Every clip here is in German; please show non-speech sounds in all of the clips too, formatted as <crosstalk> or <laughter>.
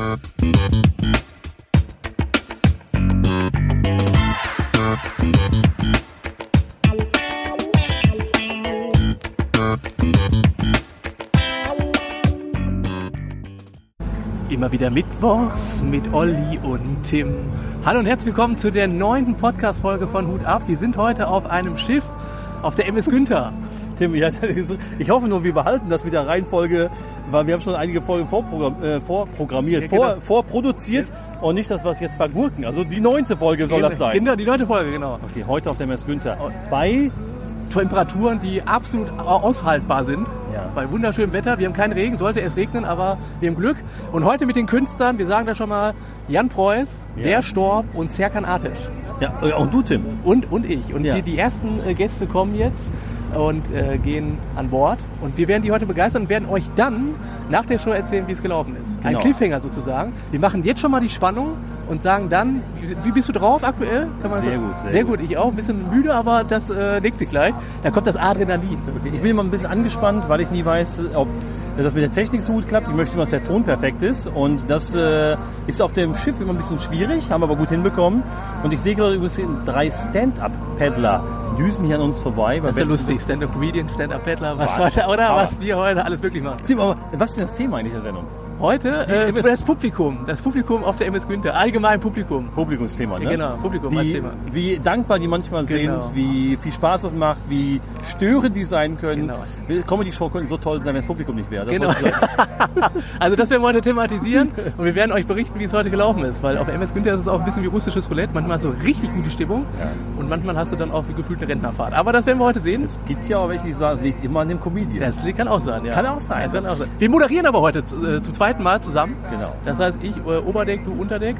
Immer wieder Mittwochs mit Olli und Tim. Hallo und herzlich willkommen zu der neunten Podcast-Folge von Hut ab. Wir sind heute auf einem Schiff auf der MS Günther. Tim, ja, <laughs> ich hoffe nur, wir behalten das mit der Reihenfolge, weil wir haben schon einige Folgen vorprogramm, äh, vorprogrammiert, Ja, genau. vor, vorproduziert und nicht, dass wir es jetzt vergurken. Also die neunte Folge soll das sein. Genau, die neunte Folge, genau. Okay, heute auf der Mess Günther. Bei Temperaturen, die absolut au- aushaltbar sind. Ja. Bei wunderschönem Wetter. Wir haben keinen Regen, sollte es regnen, aber wir haben Glück. Und heute mit den Künstlern, wir sagen da schon mal, Jan Preuß, Ja. Der Storb und Serkan Artisch. ja, äh, und du, Tim. Und, und ich. Und Ja. die, die ersten äh, Gäste kommen jetzt und äh, gehen an Bord. Und wir werden die heute begeistern und werden euch dann nach der Show erzählen, wie es gelaufen ist. Ein Genau. Cliffhanger sozusagen. Wir machen jetzt schon mal die Spannung und sagen dann, wie, bist du drauf aktuell? Sehr sagen? gut, sehr sehr gut. Ich auch. Ein bisschen müde, aber das äh, legt sich gleich. Da kommt das Adrenalin. Ich bin immer ein bisschen angespannt, weil ich nie weiß, ob das mit der Technik so gut klappt. Ich möchte immer, dass der Ton perfekt ist. Und das äh, ist auf dem Schiff immer ein bisschen schwierig, haben wir aber gut hinbekommen. Und ich sehe gerade übrigens drei Stand-Up-Paddler düsen hier an uns vorbei. Das ist ja lustig. Stand-up-Comedian, Stand-up-Paddler, was Wahnsinn. heute, oder? Was wir heute alles wirklich machen. Tim, aber was ist denn das Thema eigentlich der Sendung? Heute äh, das Publikum. Das Publikum auf der MS Günther. Allgemein Publikum. Publikumsthema, ne? Ja, genau, Publikum wie, Thema. Wie dankbar die manchmal Genau. sind, wie viel Spaß das macht, wie störend die sein können. Genau. Comedy-Show könnte so toll sein, wenn das Publikum nicht wäre. Das Genau. <laughs> Also das werden wir heute thematisieren und wir werden euch berichten, wie es heute gelaufen ist. Weil auf der MS Günther ist es auch ein bisschen wie russisches Roulette. Manchmal hast du richtig gute Stimmung und manchmal hast du dann auch wie gefühlt eine Rentnerfahrt. Aber das werden wir heute sehen. Es gibt ja auch welche, die sagen, es liegt immer an dem Comedian. Das kann auch sein, ja. Kann auch sein. Das kann auch sein. Wir moderieren aber heute äh, zum zweiten Mal zusammen. Genau. Das heißt, ich äh, Oberdeck, du Unterdeck.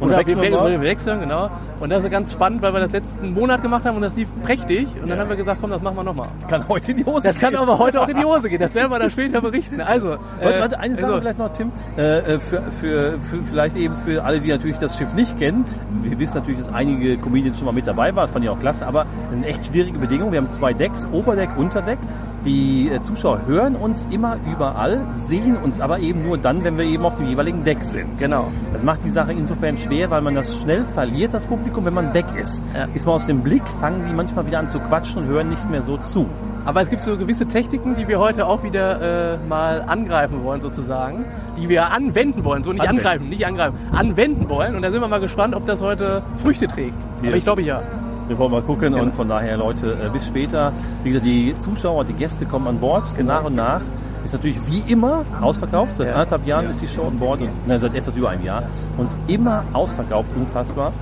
Und Oder wechseln wir, wir wechseln, genau. Und das ist ganz spannend, weil wir das letzten Monat gemacht haben und das lief prächtig. Und dann Ja. haben wir gesagt, komm, das machen wir nochmal. Kann heute in die Hose Das kann gehen. aber heute auch in die Hose gehen. Das werden wir dann später berichten. Also, Warte, äh, warte, eine Sache also, vielleicht noch, Tim. Äh, äh, für, für, für vielleicht eben für alle, die natürlich das Schiff nicht kennen. Wir wissen natürlich, dass einige Comedians schon mal mit dabei waren. Das fand ich auch klasse. Aber es sind echt schwierige Bedingungen. Wir haben zwei Decks, Oberdeck, Unterdeck. Die äh, Zuschauer hören uns immer überall, sehen uns aber eben nur dann, wenn wir eben auf dem jeweiligen Deck sind. Genau. Das macht die Sache insofern schwer, weil man das schnell verliert, das Publikum, wenn man weg ist. Ja. Ist man aus dem Blick, fangen die manchmal wieder an zu quatschen und hören nicht mehr so zu. Aber es gibt so gewisse Techniken, die wir heute auch wieder äh, mal angreifen wollen, sozusagen. Die wir anwenden wollen. So nicht Anwenden. angreifen, nicht angreifen. Anwenden wollen. Und da sind wir mal gespannt, ob das heute Früchte trägt. Aber Yes. ich glaube ja. Wir wollen mal gucken Genau. und von daher, Leute, äh, bis später. Wie gesagt, die Zuschauer, die Gäste kommen an Bord, nach und nach. Ist natürlich wie immer ausverkauft. Seit Ja. anderthalb Jahren Ja. ist die Show an Bord, und, nein, seit etwas über einem Jahr. Und immer ausverkauft, unfassbar.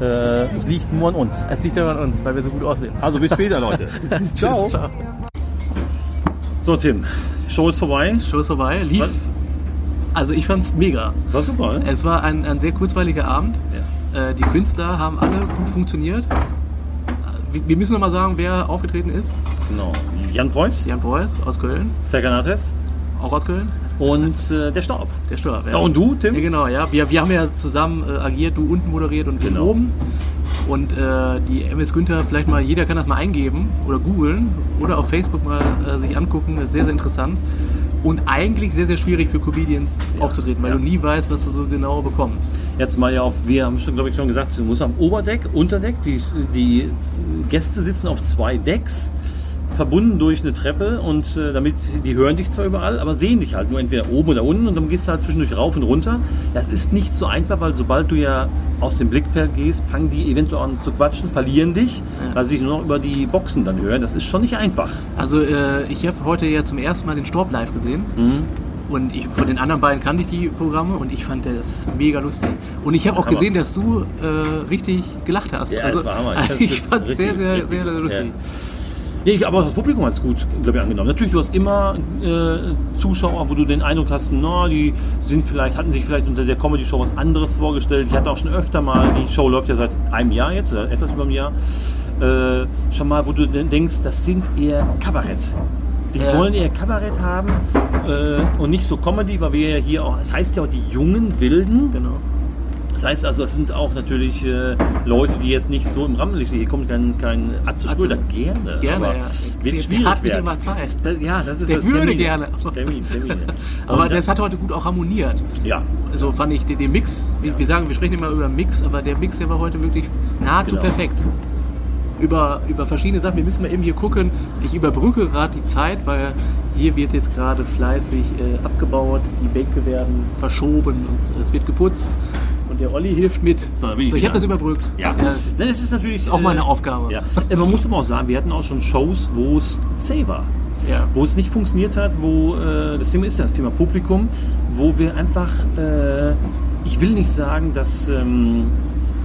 Äh, es liegt nur an uns. Es liegt aber an uns, weil wir so gut aussehen. Also bis später, Leute. <laughs> Ciao. Tschüss, ciao. So, Tim, die Show ist vorbei. Show ist vorbei. Lief. Was? Also ich fand's mega. War super, ne? Es war ein, ein sehr kurzweiliger Abend. Äh, die Künstler haben alle gut funktioniert. Wir, müssen noch mal sagen, wer aufgetreten ist. Genau. Jan Preuß, Jan Preuß aus Köln. Serkan Ates Auch aus Köln. und äh, der Staub. Der Sturm. Ja, und du, Tim? Ja, genau, ja. Wir, wir haben ja zusammen äh, agiert, du unten moderiert und Genau. oben. Und äh, die MS Günther, vielleicht mal, jeder kann das mal eingeben oder googeln oder auf Facebook mal äh, sich angucken. Das ist sehr, sehr interessant. Und eigentlich sehr, sehr schwierig für Comedians aufzutreten, weil ja. du nie weißt, was du so genau bekommst. Jetzt mal ja auf, wir haben schon, glaube ich, schon gesagt, du musst am Oberdeck, Unterdeck, die, die Gäste sitzen auf zwei Decks, verbunden durch eine Treppe und äh, damit, die hören dich zwar überall, aber sehen dich halt nur entweder oben oder unten und dann gehst du halt zwischendurch rauf und runter. Das ist nicht so einfach, weil sobald du ja aus dem Blickfeld gehst, fangen die eventuell an zu quatschen, verlieren dich, weil sie dich nur noch über die Boxen dann hören. Das ist schon nicht einfach. Also äh, ich habe heute ja zum ersten Mal den Storb live gesehen. Und ich, von den anderen beiden kannte ich die Programme und ich fand das mega lustig. Und ich habe auch Hammer. gesehen, dass du äh, richtig gelacht hast. Ja, das war Hammer. <laughs> Ich Ich fand es sehr, sehr, sehr, sehr lustig. Ja, ich, aber das Publikum hat es gut, glaube ich, angenommen. Natürlich, du hast immer äh, Zuschauer, wo du den Eindruck hast, na, die sind vielleicht, hatten sich vielleicht unter der Comedy-Show was anderes vorgestellt. Ich hatte auch schon öfter mal, die Show läuft ja seit einem Jahr jetzt, oder etwas über einem Jahr, äh, schon mal, wo du denkst, das sind eher Kabarett. Die Ja. wollen eher Kabarett haben äh, und nicht so Comedy, weil wir ja hier auch, es heißt ja auch die jungen Wilden. Genau. Das heißt also, es sind auch natürlich äh, Leute, die jetzt nicht so im Rampenlicht Hier kommt kein, kein Atze Schröder. Gerne. Gerne, aber ja. Wird Der schwierig hat nicht werden. immer Zeit. Das, ja, das ist Der das würde Termine. gerne. Termin, Termine. <laughs> Aber Und, das hat heute gut auch harmoniert. ja, So fand ich den, den Mix. Wir, wir sagen, wir sprechen immer über Mix, aber der Mix, der war heute wirklich nahezu Genau. perfekt. Über, über verschiedene Sachen. Wir müssen mal eben hier gucken. Ich überbrücke gerade die Zeit, weil hier wird jetzt gerade fleißig äh, abgebaut. Die Bänke werden verschoben und es wird geputzt. Und der Olli hilft mit. So, ich So, ich habe das überbrückt. ja. Nein, es ist natürlich auch meine Aufgabe. Ja. Äh, Man muss aber auch sagen, wir hatten auch schon Shows, wo es zäh war. Ja. Wo es nicht funktioniert hat, wo äh, das Thema ist ja das Thema Publikum, wo wir einfach, äh, ich will nicht sagen, dass, ähm,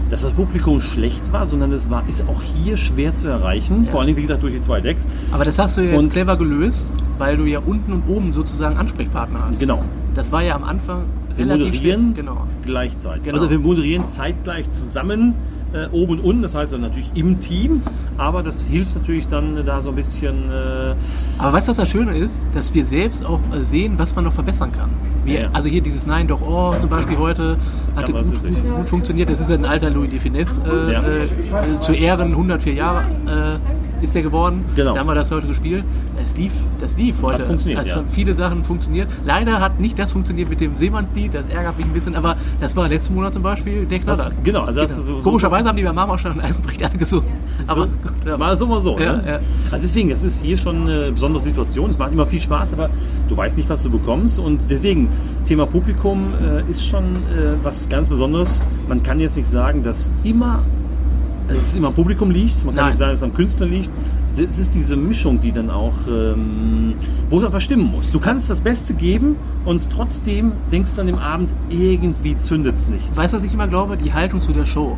dass das Publikum schlecht war, sondern es war, ist auch hier schwer zu erreichen. Vor allem, wie gesagt, durch die zwei Decks. Aber das hast du ja jetzt Und- clever gelöst, weil du ja unten und oben sozusagen Ansprechpartner hast. Genau. Das war ja am Anfang Wir relativ moderieren schlecht. Genau. gleichzeitig. Genau. Also wir moderieren zeitgleich zusammen, äh, oben und unten, das heißt dann natürlich im Team, aber das hilft natürlich dann äh, da so ein bisschen. Äh, Aber weißt du, was das Schöne ist? Dass wir selbst auch äh, sehen, was man noch verbessern kann. Wir, Ja. Also hier dieses Nein doch Oh zum Beispiel heute hatte das gut, gut, gut funktioniert. Das ist ein alter Louis de Finesse. Äh, Ja. äh, zu Ehren 104 Jahre ist er geworden. Genau. Da haben wir das heute gespielt. Das lief, das lief heute. funktioniert, Also ja. viele Sachen funktioniert. Leider hat nicht das funktioniert mit dem Seemannslied. Das ärgert mich ein bisschen. Aber das war letzten Monat zum Beispiel der Knaller. Das- genau, also das ist so- Komischerweise haben die bei Marmorstein und Eisenbricht alle gesungen. Aber so, gut, ja. mal so, mal so. Ja, ne? Also deswegen, es ist hier schon eine besondere Situation. Es macht immer viel Spaß, aber du weißt nicht, was du bekommst. Und deswegen, Thema Publikum äh, ist schon äh, was ganz Besonderes. Man kann jetzt nicht sagen, dass immer es immer am Publikum liegt. Man kann Nein. nicht sagen, dass es am Künstler liegt. Es ist diese Mischung, die dann auch, ähm, wo es einfach stimmen muss. Du kannst das Beste geben und trotzdem denkst du an dem Abend, irgendwie zündet es nicht. Weißt du, was ich immer glaube? Die Haltung zu der Show.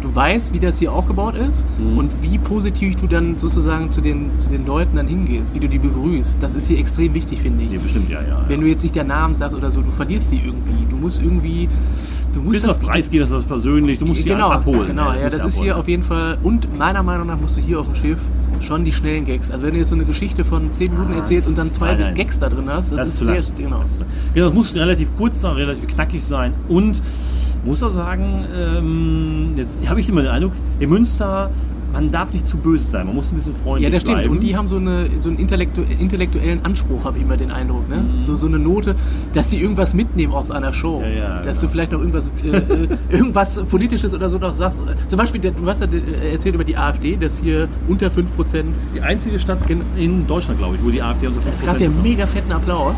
Du weißt, wie das hier aufgebaut ist Mhm. und wie positiv du dann sozusagen zu den, zu den Leuten dann hingehst, wie du die begrüßt. Das ist hier extrem wichtig, finde ich. Nee, bestimmt, ja, ja. Wenn ja. du jetzt nicht der Namen sagst oder so, du verlierst die irgendwie. Du musst irgendwie. Du musst bisschen was preisgeben, das ist persönlich, du musst sie genau, abholen. Genau, du ja, musst das sie ist abholen. hier auf jeden Fall. Und meiner Meinung nach musst du hier auf dem Schiff schon die schnellen Gags. Also wenn du jetzt so eine Geschichte von 10 Minuten Ah, erzählst und dann das- zwei nein, nein. Gags da drin hast, das, Das ist ist sehr. lang. Genau. Das, genau, das muss relativ kurz sein, relativ knackig sein und muss auch sagen, ähm, jetzt habe ich immer den Eindruck, in Münster, man darf nicht zu böse sein, man muss ein bisschen freundlich Ja, das stimmt. bleiben. Und die haben so, eine, so einen intellektu intellektuellen Anspruch, habe ich immer den Eindruck. Ne? So, so eine Note, dass die irgendwas mitnehmen aus einer Show. Mhm. Ja, ja, dass genau. du vielleicht noch irgendwas, äh, äh, irgendwas Politisches oder so noch sagst. Zum Beispiel, du hast ja äh, erzählt über die AfD, dass hier unter 5 Prozent. das ist die einzige Stadt in Deutschland, glaube ich, wo die AfD unter 5% Es gab ja mega fetten Applaus.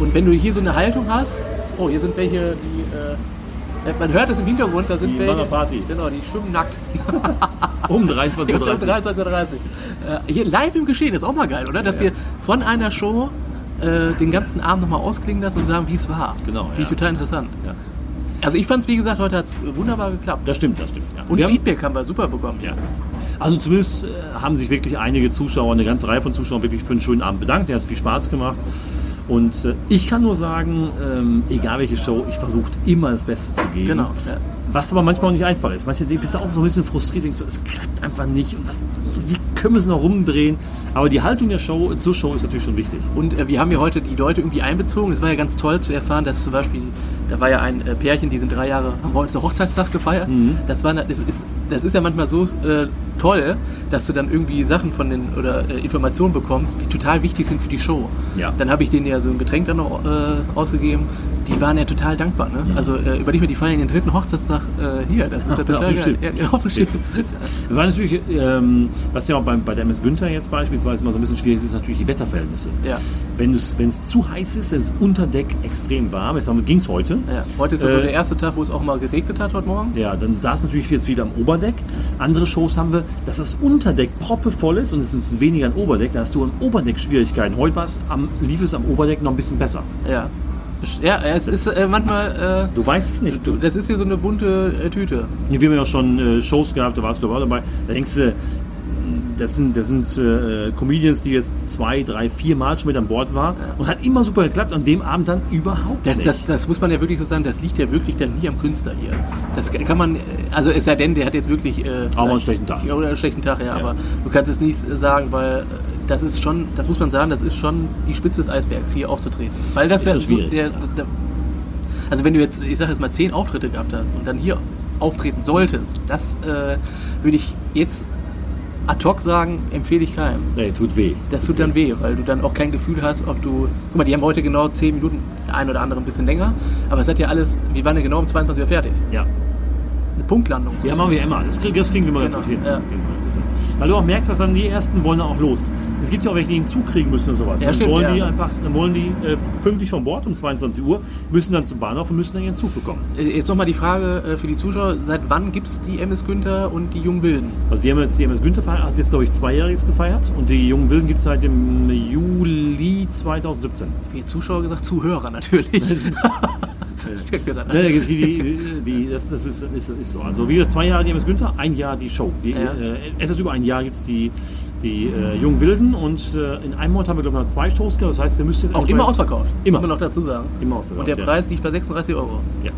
Und wenn du hier so eine Haltung hast, oh, hier sind welche, die. Äh, man hört es im Hintergrund, da sind Die welche. Party. Genau, die schwimmen nackt. <laughs> um 23.30 Uhr. 23.30 Äh, hier live im Geschehen, ist auch mal geil, oder? Dass Ja. wir von einer Show äh, den ganzen Abend nochmal ausklingen lassen und sagen, wie es war. Genau, Finde ich ja. total interessant. Ja. Also ich fand es, wie gesagt, heute hat es wunderbar geklappt. Das stimmt, das stimmt. Ja. Und haben- Feedback haben wir super bekommen. Ja. Also zumindest äh, haben sich wirklich einige Zuschauer, eine ganze Reihe von Zuschauern wirklich für einen schönen Abend bedankt. Der hat viel Spaß gemacht. Und äh, ich kann nur sagen, ähm, egal welche Show, ich versuche immer das Beste zu geben. Genau, ja. Was aber manchmal auch nicht einfach ist. Manche bist du auch so ein bisschen frustriert, denkst du, es klappt einfach nicht. Und was, wie können wir es noch rumdrehen? Aber die Haltung der Show zur Show ist natürlich schon wichtig. Und äh, wir haben ja heute die Leute irgendwie einbezogen. Es war ja ganz toll zu erfahren, dass zum Beispiel, da war ja ein äh, Pärchen, die sind drei Jahre, haben heute Hochzeitstag gefeiert. Mhm. Das, war, das, ist, das ist ja manchmal so äh, toll, dass du dann irgendwie Sachen von den oder äh, Informationen bekommst, die total wichtig sind für die Show. Ja. Dann habe ich denen ja so ein Getränk dann noch äh, ausgegeben. Die waren ja total dankbar. Ne? Also äh, überleg mir, die feiern den dritten Hochzeitstag äh, hier. Das ist ja <laughs> Auf total geil. <laughs> Ja, ja, auf dem Schiff. Wir waren natürlich, ähm, was ja auch bei, bei der MS Günther jetzt beispielsweise immer so ein bisschen schwierig ist, ist natürlich die Wetterverhältnisse. Ja. Wenn es zu heiß ist, ist es unter Deck extrem warm. Jetzt ging es heute. Ja. Heute ist ja so Äh, der erste Tag, wo es auch mal geregnet hat heute Morgen. Ja, dann saß natürlich jetzt wieder am Oberdeck. Andere Shows haben wir, dass das Unterdeck proppevoll ist und es ist weniger ein Oberdeck. Da hast du am Oberdeck Schwierigkeiten. Heute war's am, lief es am Oberdeck noch ein bisschen besser. Ja. Ja, es ist äh, manchmal, äh, Du weißt es nicht. du, das ist hier so eine bunte äh, Tüte. Wir haben ja auch schon äh, Shows gehabt, da warst du dabei. Da denkst du, das sind, das sind äh, Comedians, die jetzt zwei, drei, vier Mal schon mit an Bord waren und hat immer super geklappt. An dem Abend dann überhaupt Das, nicht. das, das muss man ja wirklich so sagen, das liegt ja wirklich dann nie am Künstler hier. Das kann man, äh, also es sei denn, der hat jetzt wirklich... Äh, mal einen schlechten Tag. Ja, oder einen schlechten Tag, ja, Ja. aber du kannst es nicht sagen, weil äh, das ist schon, das muss man sagen, das ist schon die Spitze des Eisbergs, hier aufzutreten. Weil das Ist ja schwierig, der, der, Also wenn du jetzt, ich sag jetzt mal, zehn Auftritte gehabt hast und dann hier auftreten solltest, das äh, würde ich jetzt ad hoc sagen, empfehle ich keinem. Nee, tut weh. Das tut dann weh, weil du dann auch kein Gefühl hast, ob du. Guck mal, die haben heute genau 10 Minuten, der ein oder andere ein bisschen länger, aber es hat ja alles, wir waren ja genau um 22 Uhr fertig. Ja. Eine Punktlandung. Ja, machen wir immer. Das kriegen, das kriegen wir mal Genau, ganz gut hin. ja. Weil du auch merkst, dass dann die ersten wollen auch los. Es gibt ja auch welche, die einen Zug kriegen müssen und sowas. Ja, dann stimmt, wollen ja. die einfach, dann wollen die äh, pünktlich von Bord um 22 Uhr, müssen dann zum Bahnhof und müssen dann ihren Zug bekommen. Äh, Jetzt nochmal die Frage äh, für die Zuschauer: Seit wann gibt es die MS Günther und die Jungen Wilden? Also die haben jetzt die MS Günther hat jetzt glaube ich zweijähriges gefeiert und die Jungen Wilden gibt es seit dem Juli 2017. Wie Zuschauer gesagt, Zuhörer natürlich. <laughs> Ja, die, die, die, das, das ist, ist, ist so. Also wie gesagt, zwei Jahre die MS Günther, ein Jahr die Show. Die, Ja. äh, etwas über ein Jahr gibt es die, die äh, Jungen Wilden und äh, in einem Monat haben wir glaube ich noch zwei Shows gehabt. Das heißt, ihr müsst jetzt Auch immer ausverkauft. Immer. Man noch dazu sagen. Immer ausverkauft, Und der ja. Preis liegt bei 36 Euro. Ja.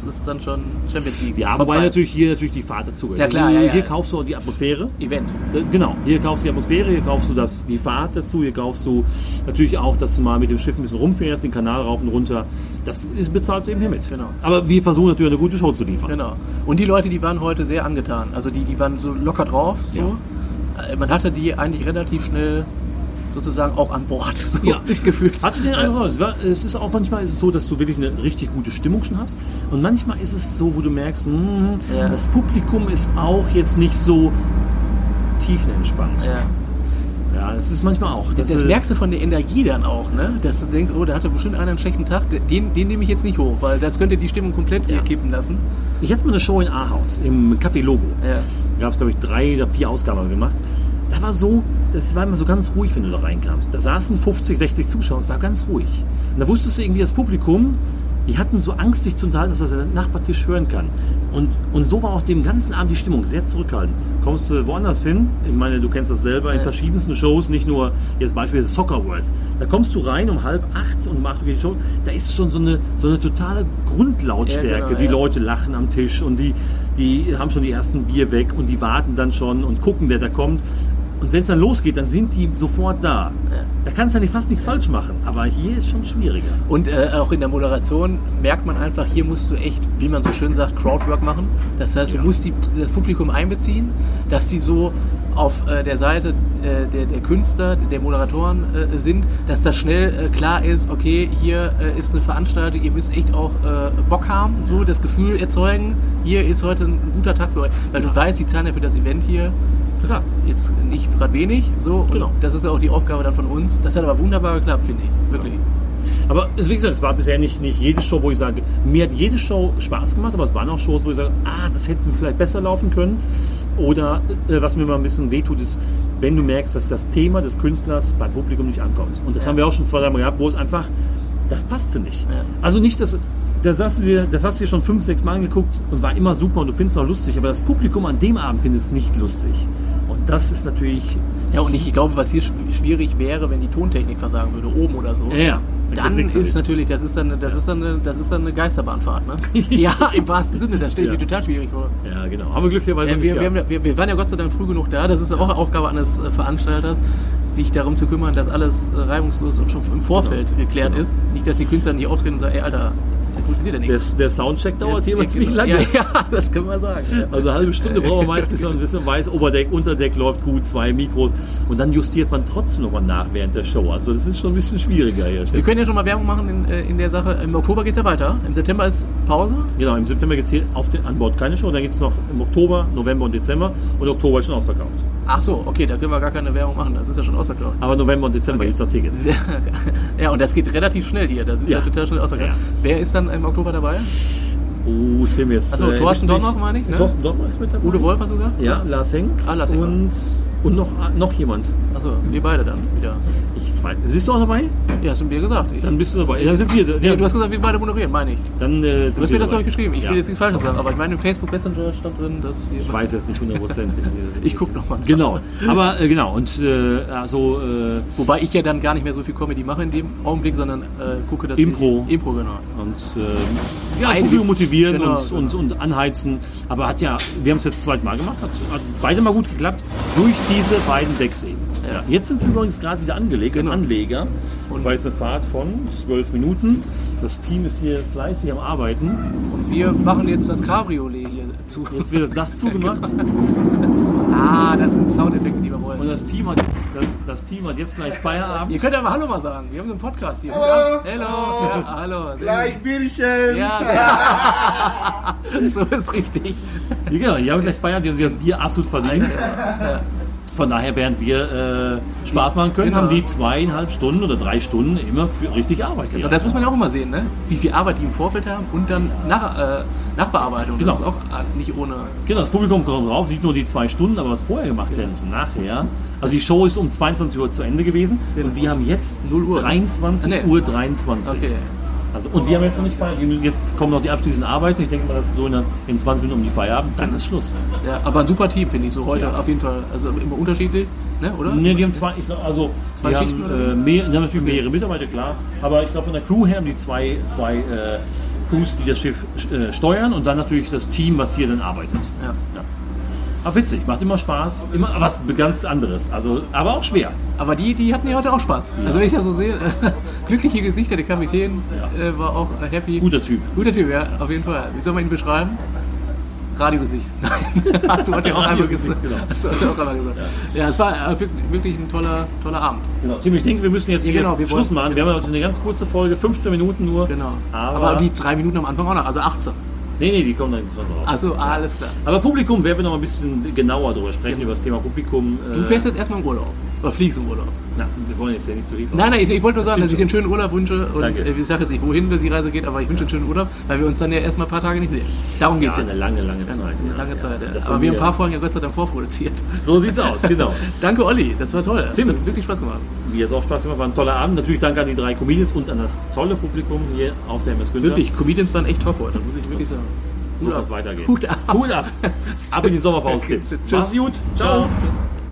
Das ist dann schon Champions League. Ja, Vorbei. wobei natürlich hier natürlich die Fahrt dazu Ja, klar, ja, ja. Hier kaufst du auch die Atmosphäre. Event. Äh, Genau, hier kaufst du die Atmosphäre, hier kaufst du das, die Fahrt dazu, hier kaufst du natürlich auch, dass du mal mit dem Schiff ein bisschen rumfährst, den Kanal rauf und runter. Das ist, bezahlst du eben hier mit. Genau. Aber wir versuchen natürlich eine gute Show zu liefern. Genau. Und die Leute, die waren heute sehr angetan. Also die, die waren so locker drauf. So. Äh, Man hatte die eigentlich relativ schnell sozusagen auch an Bord. <laughs> So Ja. gefühlt. Hatte den Eindruck, es, war, es ist auch manchmal ist es so, dass du wirklich eine richtig gute Stimmung schon hast. Und manchmal ist es so, wo du merkst, hm, Ja. das Publikum ist auch jetzt nicht so tiefenentspannt. Ja. Ja, das ist manchmal auch. Das, äh, merkst du von der Energie dann auch, ne? Dass du denkst, oh, da hatte bestimmt einer einen schlechten Tag. Den, den nehme ich jetzt nicht hoch, weil das könnte die Stimmung komplett Ja. kippen lassen. Ich hatte mal eine Show in Ahaus, im Café Logo. Ja. Da gab es, glaube ich, drei oder vier Ausgaben gemacht. Da war so, das war immer so ganz ruhig, wenn du da reinkamst. Da saßen 50, 60 Zuschauer, es war ganz ruhig. Und da wusstest du irgendwie, das Publikum, die hatten so Angst, dich zu unterhalten, dass das der Nachbartisch hören kann. Und, und so war auch dem ganzen Abend die Stimmung sehr zurückhaltend. Kommst du woanders hin, ich meine, du kennst das selber, in Ja. verschiedensten Shows, nicht nur jetzt beispielsweise Soccer World. Da kommst du rein um halb acht und um acht Uhr geht die Show, da ist schon so eine, so eine totale Grundlautstärke. Ja, genau, die ja. Leute lachen am Tisch und die, die haben schon die ersten Bier weg und die warten dann schon und gucken, wer da kommt. Und wenn es dann losgeht, dann sind die sofort da. Ja. Da kannst du ja nicht fast nichts falsch machen. Aber hier ist schon schwieriger. Und äh, auch in der Moderation merkt man einfach, hier musst du echt, wie man so schön sagt, Crowdwork machen. Das heißt, Ja. du musst die, das Publikum einbeziehen, dass die so auf äh, der Seite äh, der, der Künstler, der Moderatoren äh, sind, dass das schnell äh, klar ist, okay, hier äh, ist eine Veranstaltung, ihr müsst echt auch Bock haben, so das Gefühl erzeugen, hier ist heute ein guter Tag für euch. Weil du weißt, die zahlen ja für das Event hier Klar. jetzt nicht gerade wenig, so. Genau. Das ist ja auch die Aufgabe dann von uns. Das hat aber wunderbar geklappt, finde ich. Wirklich. Aber es, wie gesagt, es war bisher nicht, nicht jede Show, wo ich sage, mir hat jede Show Spaß gemacht, aber es waren auch Shows, wo ich sage, ah, das hätten vielleicht besser laufen können. Oder äh, was mir mal ein bisschen wehtut, ist, wenn du merkst, dass das Thema des Künstlers beim Publikum nicht ankommt. Und das Ja. haben wir auch schon zwei, drei Mal gehabt, wo es einfach, das passte nicht. Ja. Also nicht, dass das hast, du dir, das hast du dir schon fünf, sechs Mal angeguckt und war immer super und du findest es auch lustig, aber das Publikum an dem Abend findet es nicht lustig. Das ist natürlich. Ja, und ich glaube, was hier schw- schwierig wäre, wenn die Tontechnik versagen würde, oben oder so. Ja, ja. Dann ist ich- natürlich, das ist dann, das ist dann, eine, das ist dann eine Geisterbahnfahrt, ne? <laughs> ja, im wahrsten Sinne, das stelle ich Ja. mir total schwierig vor. Ja, genau. Haben wir glücklicherweise Ja, wir, wir, haben- wir, wir waren ja Gott sei Dank früh genug da, das ist auch eine Aufgabe eines äh, Veranstalters, sich darum zu kümmern, dass alles äh, reibungslos und schon im Vorfeld geklärt Genau. ist. Nicht, dass die Künstler nicht auftreten und sagen, ey Alter, das funktioniert ja Der, nichts. der Soundcheck dauert hier immer Ja, ziemlich genau. lange. Ja, ja, <laughs> das können wir sagen. Ja. Also eine halbe Stunde brauchen wir meist, bis man, bis man weiß, Oberdeck, Unterdeck läuft gut, zwei Mikros. Und dann justiert man trotzdem nochmal nach während der Show. Also das ist schon ein bisschen schwieriger hier. Wir können ja schon mal Werbung machen in, äh, in der Sache. Im Oktober geht es ja weiter. Im September ist Pause. Genau, im September geht es hier auf den, an Bord keine Show. Dann geht es noch im Oktober, November und Dezember. Und Oktober ist schon ausverkauft. Ach so, okay, da können wir gar keine Werbung machen. Das ist ja schon ausverkauft. Aber November und Dezember gibt es noch Tickets. <laughs> ja, und das geht relativ schnell hier. Das ist ja, Ja. total schnell ausverkauft. Ja. Wer ist dann im Oktober dabei? Oh, Tim jetzt. Ach so, Thorsten. Donnoch, meine ich, ne? Thorsten Donnoch ist mit dabei. Udo Wolf hast du gesagt? Ja, Lars Henk. Ah, Lars Henk. Und, und noch, noch jemand. Achso, wir beide dann wieder. Ich weiß. Siehst du auch dabei? Ja, hast du mir gesagt. Ich, Dann bist du dabei. Dann sind wir. nee, ja, du hast gesagt, wir beide moderieren, meine ich. dann, äh, Du hast mir das doch geschrieben. Ich Ja. will jetzt nichts Falsches sagen, aber ich meine, im Facebook Messenger stand drin, dass wir. Ich weiß jetzt nicht hundertprozentig. <laughs> Ich guck noch mal. Genau. Aber äh, genau. Und äh, also äh, Wobei ich ja dann gar nicht mehr so viel Comedy mache in dem Augenblick, sondern äh, gucke, dass Impro. Ich, Impro, genau. und äh, ja, Ein- Publikum motivieren Genau, und, genau. Und, und anheizen. Aber hat ja, wir haben es jetzt zweimal gemacht, hat, hat beide mal gut geklappt, durch diese beiden Decks eben. Ja. Ja. Jetzt sind wir übrigens gerade wieder angelegt, Genau. im Anleger. Und eine Fahrt von zwölf Minuten. Das Team ist hier fleißig am Arbeiten. Und wir machen jetzt das Cabriolet hier zu. Jetzt wird das Dach <laughs> zugemacht. Ah, das sind Soundeffekte, die wir wollen. Und das Team hat jetzt, das, das Team hat jetzt gleich Feierabend. Ihr könnt aber Hallo mal sagen. Wir haben so einen Podcast hier. Hallo. Hallo. Ja, hallo. Gleich Bierchen. Ja, <laughs> <laughs> so ist richtig. Ja, genau, die haben gleich Feierabend, die haben sich das Bier absolut verdient. Von daher, während wir äh, Spaß machen können, Genau. haben die zweieinhalb Stunden oder drei Stunden immer für richtig Arbeit. hier. Das muss man ja auch immer sehen, ne? wie viel Arbeit die im Vorfeld haben und dann nach, äh, Nachbearbeitung. Genau. Das ist auch äh, nicht ohne. Genau, das Publikum kommt drauf, sieht nur die zwei Stunden, aber was vorher gemacht werden muss nachher. Also die Show ist um 22 Uhr zu Ende gewesen und wir haben jetzt 0 Uhr. 23 Nee. Uhr 23. Okay. Also, und die haben jetzt noch nicht Feierabend. Jetzt kommen noch die abschließenden Arbeiten. Ich denke mal, das ist so in, in 20 Minuten um die Feierabend. Dann ist Schluss. Ja, aber ein super Team, finde ich so heute Ja. auf jeden Fall. Also immer unterschiedlich, ne? oder? Ne, die haben zwei, ich glaub, also Zwei Schichten, haben, äh, mehr, die haben natürlich mehrere Mitarbeiter, klar. Aber ich glaube, von der Crew her haben die zwei, zwei äh, Crews, die das Schiff äh, steuern und dann natürlich das Team, was hier dann arbeitet. Ja. Ja. Aber witzig, macht immer Spaß, immer was ganz anderes. Also, aber auch schwer. Aber die, die hatten ja heute auch Spaß. Also wenn ich das so sehe, <laughs> glückliche Gesichter, der Kapitän Ja. äh, war auch happy. Guter Typ. Guter Typ, ja, auf jeden Fall. Wie soll man ihn beschreiben? Radiogesicht. <laughs> Nein, hast du heute auch einmal gesagt. genau. Hast du auch einmal gesagt. Ja, es war äh, wirklich, ein toller, toller Abend. Genau. Tim, ich denke, wir müssen jetzt Ja, hier genau, wir Schluss machen. Wir haben ja heute eine ganz kurze Folge, 15 Minuten nur. Genau. Aber, Aber, die drei Minuten am Anfang auch noch, also 18. nee, nee, die kommen dann schon drauf. Also alles klar. Aber Publikum werden wir noch ein bisschen genauer darüber sprechen, über das Thema Publikum. Du Äh, fährst jetzt erstmal im Urlaub. Oder fliegst im Urlaub. Na, wir wollen jetzt ja nicht zu viel Nein, nein, ich, ich wollte nur sagen, stimmt dass ich den schönen Urlaub wünsche. Und Danke. äh, ich sage jetzt nicht, wohin die Reise geht, aber ich wünsche einen schönen Urlaub, weil wir uns dann ja erstmal ein paar Tage nicht sehen. Darum Ja, geht es eine jetzt. lange, lange Zeit. Eine ja. lange Zeit, Das ja. Aber wir haben ein paar Folgen ja Gott sei Dank vorproduziert. So sieht's aus, genau. <laughs> Danke, Olli, das war toll. Tim. Das hat wirklich Spaß gemacht. Mir hat auch Spaß gemacht, war ein toller Abend. Natürlich danke an die drei Comedians und an das tolle Publikum hier auf der MS Günther. Wirklich, Comedians waren echt top heute, muss ich wirklich sagen. So kann es weitergehen. Hut ab. Hut ab. Ab in die Sommerpause, <laughs> Tim. Tschüss. Mach's gut. Ciao. Ciao.